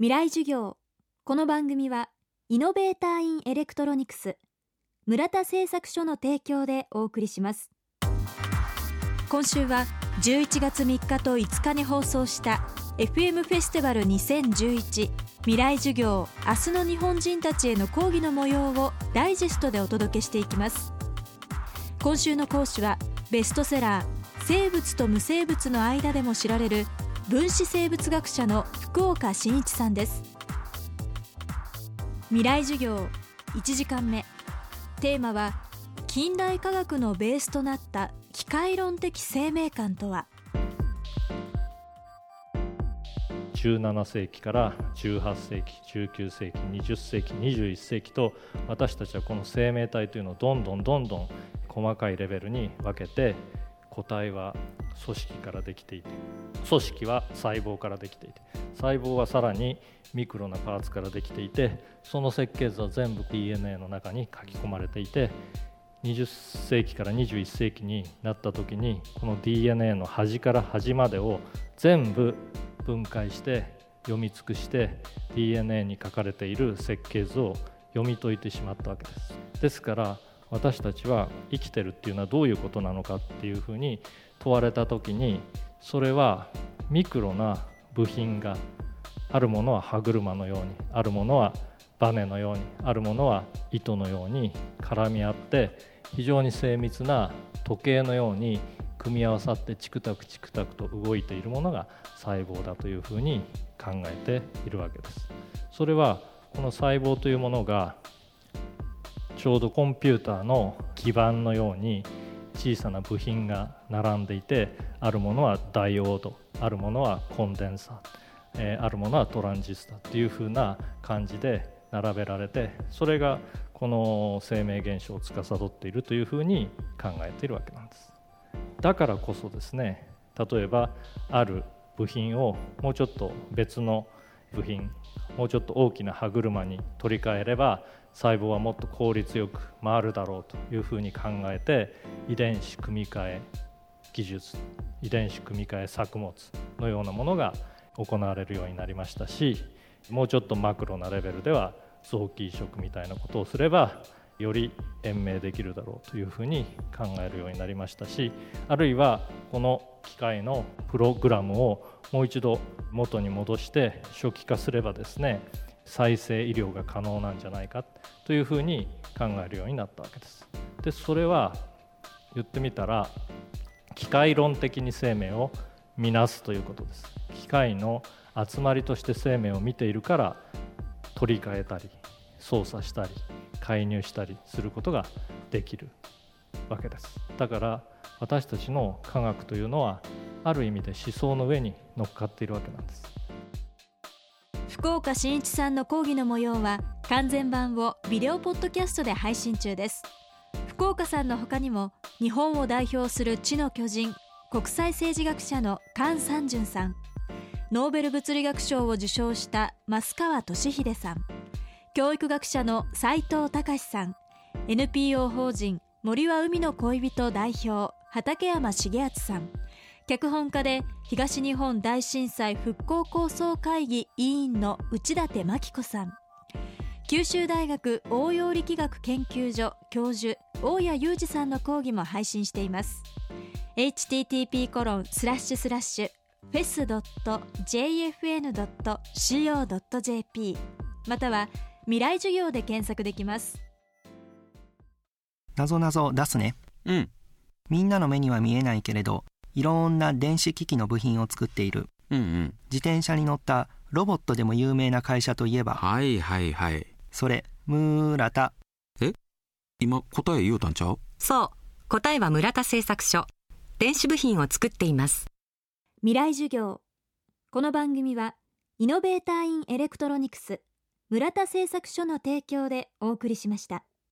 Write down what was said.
未来授業。この番組はイノベーターインエレクトロニクス村田製作所の提供でお送りします。今週は11月3日と5日に放送した FM フェスティバル2011未来授業明日の日本人たちへの講義の模様をダイジェストでお届けしていきます。今週の講師はベストセラー生物と無生物の間でも知られる分子生物学者の福岡伸一さんです。未来授業1時間目。テーマは近代科学のベースとなった機械論的生命観とは？17世紀から18世紀19世紀20世紀21世紀と私たちはこの生命体というのをどんどんどんどん細かいレベルに分けて個体は組織からできていて組織は細胞からできていて細胞はさらにミクロなパーツからできていてその設計図は全部 DNA の中に書き込まれていて20世紀から21世紀になった時にこの DNA の端から端までを全部分解して読み尽くして DNA に書かれている設計図を読み解いてしまったわけです。ですから私たちは生きてるっていうのはどういうことなのかっていうふうに問われた時にそれはミクロな部品があるものは歯車のようにあるものはバネのようにあるものは糸のように絡み合って非常に精密な時計のように組み合わさってチクタクチクタクと動いているものが細胞だというふうに考えているわけです。それはこの細胞というものがちょうどコンピューターの基板のように小さな部品が並んでいてあるものはダイオードあるものはコンデンサー、えー、あるものはトランジスタっていうふうな感じで並べられてそれがこの生命現象を司っているというふうに考えているわけなんですだからこそですね例えばある部品をもうちょっと別の部品もうちょっと大きな歯車に取り替えれば細胞はもっと効率よく回るだろうというふうに考えて遺伝子組み換え技術遺伝子組み換え作物のようなものが行われるようになりましたしもうちょっとマクロなレベルでは臓器移植みたいなことをすればより延命できるだろうというふうに考えるようになりましたしあるいはこの機械のプログラムをもう一度元に戻して初期化すればですね再生医療が可能なんじゃないかというふうに考えるようになったわけです。でそれは言ってみたら機械論的に生命を見なすということです機械の集まりとして生命を見ているから取り替えたり操作したり介入したりすることができるわけです。だから私たちの科学というのはある意味で思想の上に乗っかっているわけなんです。福岡伸一さんの講義の模様は完全版をビデオポッドキャストで配信中です。福岡さんの他にも日本を代表する知の巨人国際政治学者の菅三淳さんノーベル物理学賞を受賞した増川俊秀さん。教育学者の斉藤隆さん。NPO 法人森は海の恋人代表畠山重敦さん。脚本家で東日本大震災復興構想会議委員の内館真紀子さん。九州大学応用力学研究所教授大谷裕二さんの講義も配信しています。http コロンスラッシュスラッシュフェス .jfn.co.jp または未来授業で検索できます。なぞなぞ出すね。うん。みんなの目には見えないけれどいろんな電子機器の部品を作っている。うんうん。自転車に乗ったロボットでも有名な会社といえばはいはいはい。それ村田今答え言うたんちゃう？そう。答えは村田製作所。電子部品を作っています。未来授業。この番組はイノベーターインエレクトロニクス村田製作所の提供でお送りしました。